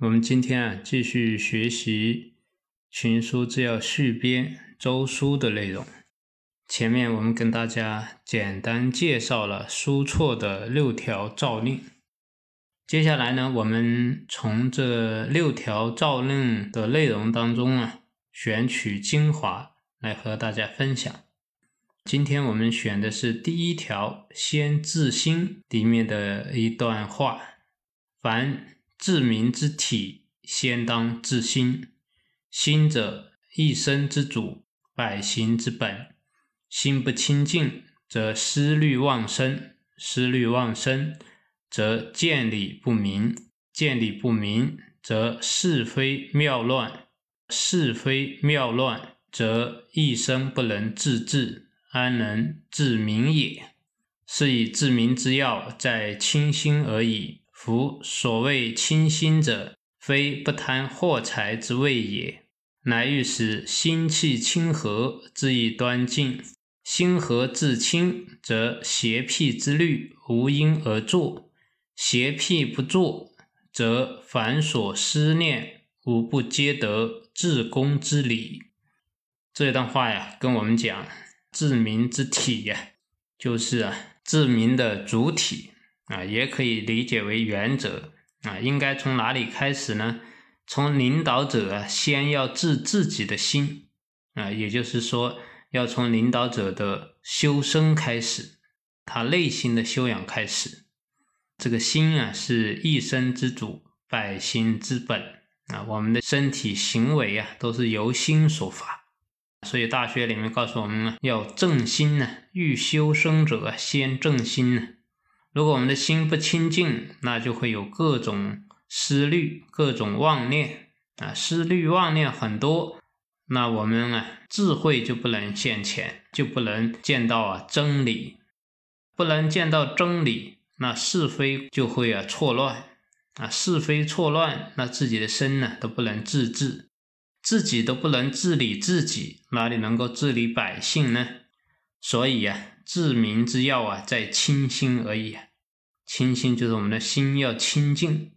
我们今天啊继续学习《群书治要续编》周书的内容。前面我们跟大家简单介绍了书错的六条诏令，接下来呢，我们从这六条诏令的内容当中啊，选取精华来和大家分享。今天我们选的是第一条“先自心”里面的一段话。凡治民之体，先当治心。心者，一生之主，百行之本。心不清净，则思虑妄生；思虑妄生，则见理不明；见理不明，则是非妙乱；是非妙乱，则一生不能自治，安能治民也？是以治民之要，在清心而已。夫所谓清心者，非不贪货财之谓也，乃欲使心气清和，之以端静。心和自清，则邪僻之虑无因而作；邪僻不作，则凡所思念无不皆得治公之理。这段话呀，跟我们讲自明之体呀，就是啊自明的主体。啊，也可以理解为原则啊，应该从哪里开始呢？从领导者，先要治自己的心啊，也就是说，要从领导者的修身开始，他内心的修养开始。这个心啊，是一生之主，百心之本啊，我们的身体行为啊，都是由心所发。所以《大学》里面告诉我们呢，要正心呢，欲修身者，先正心呢。如果我们的心不清净，那就会有各种思虑、各种妄念啊，思虑妄念很多，那我们啊智慧就不能现前，就不能见到啊真理，不能见到真理，那是非就会啊错乱啊，是非错乱，那自己的身呢都不能自治，自己都不能治理自己，哪里能够治理百姓呢？所以呀。治民之要啊，在清心而已。清心就是我们的心要清净。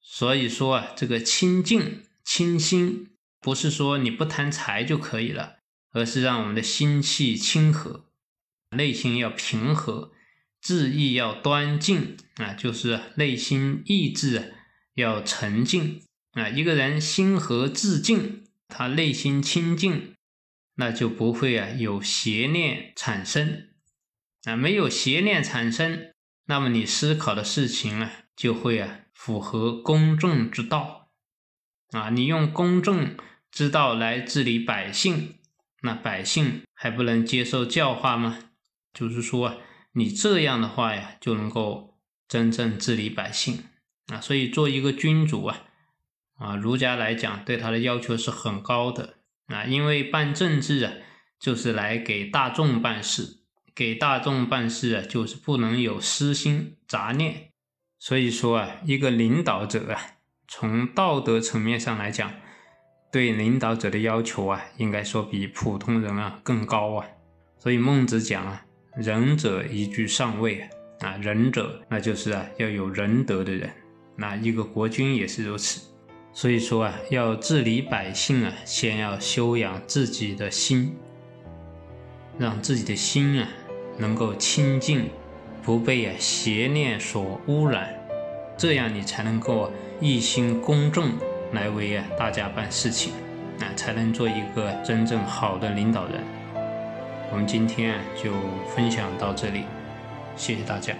所以说啊，这个清净清心，不是说你不贪财就可以了，而是让我们的心气清和，内心要平和，志意要端静啊，就是内心意志要沉静啊。一个人心和志静，他内心清净。那就不会啊有邪念产生啊，没有邪念产生，那么你思考的事情啊就会啊符合公正之道啊，你用公正之道来治理百姓，那百姓还不能接受教化吗？就是说啊，你这样的话呀，就能够真正治理百姓啊，所以做一个君主啊啊，儒家来讲对他的要求是很高的。啊，因为办政治啊，就是来给大众办事，给大众办事啊，就是不能有私心杂念。所以说啊，一个领导者啊，从道德层面上来讲，对领导者的要求啊，应该说比普通人啊更高啊。所以孟子讲啊，仁者宜居上位啊，啊，仁者那就是啊要有仁德的人，那一个国君也是如此。所以说啊，要治理百姓啊，先要修养自己的心，让自己的心啊能够清净，不被啊邪念所污染，这样你才能够一心公正来为啊大家办事情，啊才能做一个真正好的领导人。我们今天就分享到这里，谢谢大家。